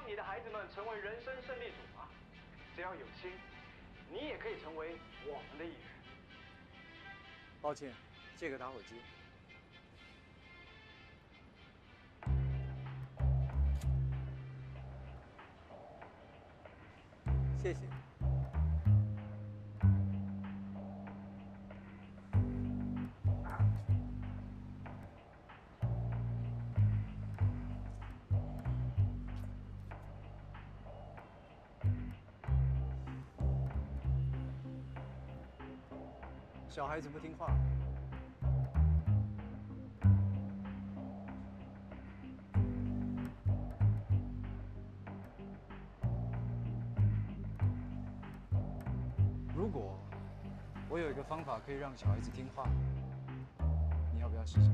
让你的孩子们成为人生胜利组吗？只要有心，你也可以成为我们的一员。抱歉，借个打火机。谢谢。小孩子不听话。如果我有一个方法可以让小孩子听话，你要不要试试？